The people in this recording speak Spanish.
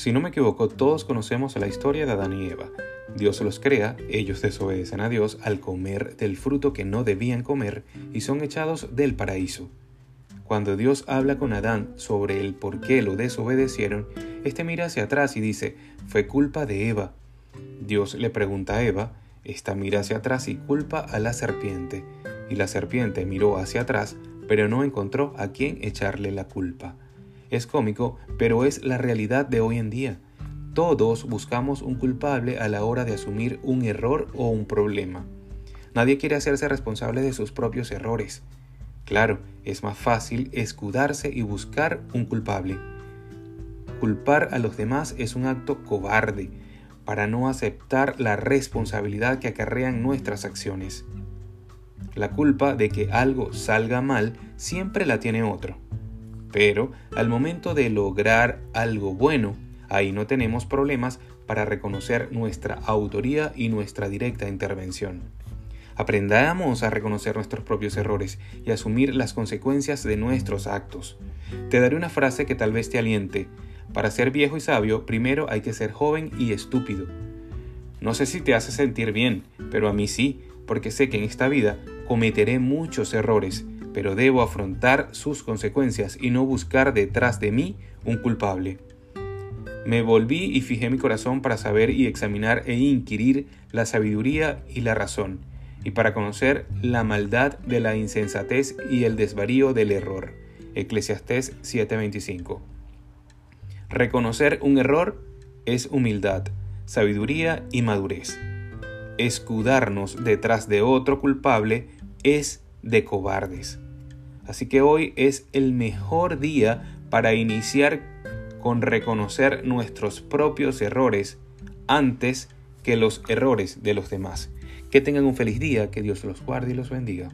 Si no me equivoco, todos conocemos la historia de Adán y Eva. Dios los crea, ellos desobedecen a Dios al comer del fruto que no debían comer y son echados del paraíso. Cuando Dios habla con Adán sobre el por qué lo desobedecieron, éste mira hacia atrás y dice, fue culpa de Eva. Dios le pregunta a Eva, esta mira hacia atrás y culpa a la serpiente. Y la serpiente miró hacia atrás, pero no encontró a quién echarle la culpa. Es cómico, pero es la realidad de hoy en día. Todos buscamos un culpable a la hora de asumir un error o un problema. Nadie quiere hacerse responsable de sus propios errores. Claro, es más fácil escudarse y buscar un culpable. Culpar a los demás es un acto cobarde para no aceptar la responsabilidad que acarrean nuestras acciones. La culpa de que algo salga mal siempre la tiene otro. Pero al momento de lograr algo bueno, ahí no tenemos problemas para reconocer nuestra autoría y nuestra directa intervención. Aprendamos a reconocer nuestros propios errores y asumir las consecuencias de nuestros actos. Te daré una frase que tal vez te aliente. Para ser viejo y sabio, primero hay que ser joven y estúpido. No sé si te hace sentir bien, pero a mí sí, porque sé que en esta vida cometeré muchos errores, pero debo afrontar sus consecuencias y no buscar detrás de mí un culpable. Me volví y fijé mi corazón para saber y examinar e inquirir la sabiduría y la razón, y para conocer la maldad de la insensatez y el desvarío del error. Eclesiastés 7:25. Reconocer un error es humildad, sabiduría y madurez. Escudarnos detrás de otro culpable es de cobardes. Así que hoy es el mejor día para iniciar con reconocer nuestros propios errores antes que los errores de los demás. Que tengan un feliz día, que Dios los guarde y los bendiga.